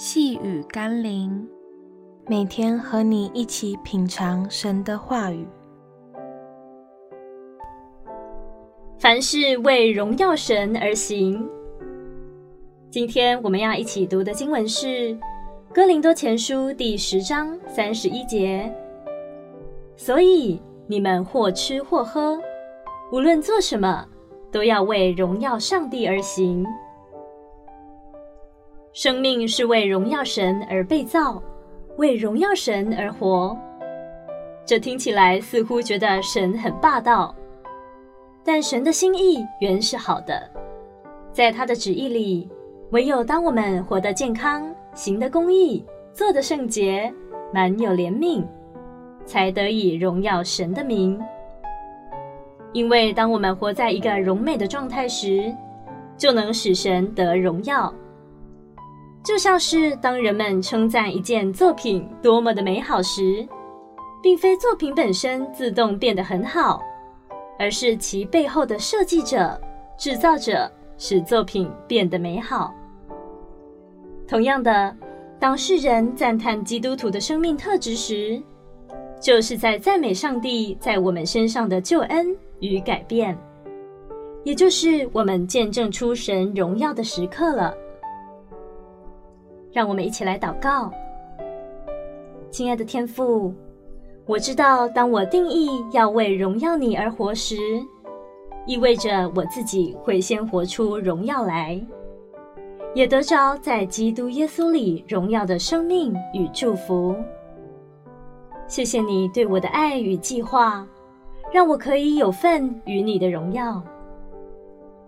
细雨甘霖，每天和你一起品尝神的话语。凡事为荣耀神而行。今天我们要一起读的经文是《哥林多前书》第十章三十一节。所以你们或吃或喝，无论做什么，都要为荣耀上帝而行。生命是为荣耀神而被造，为荣耀神而活。这听起来似乎觉得神很霸道，但神的心意原是好的。在他的旨意里，唯有当我们活得健康、行得公义、做得圣洁、满有怜悯，才得以荣耀神的名。因为当我们活在一个荣美的状态时，就能使神得荣耀。就像是当人们称赞一件作品多么的美好时，并非作品本身自动变得很好，而是其背后的设计者、制造者使作品变得美好。同样的，当世人赞叹基督徒的生命特质时，就是在赞美上帝在我们身上的救恩与改变，也就是我们见证出神荣耀的时刻了。让我们一起来祷告，亲爱的天父，我知道，当我定义要为荣耀你而活时，意味着我自己会先活出荣耀来，也得着在基督耶稣里荣耀的生命与祝福。谢谢你对我的爱与计划，让我可以有份与你的荣耀。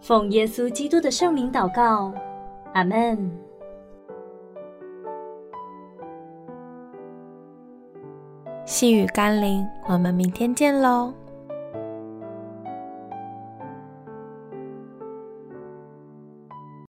奉耶稣基督的圣名祷告，阿门。细雨甘霖，我们明天见喽。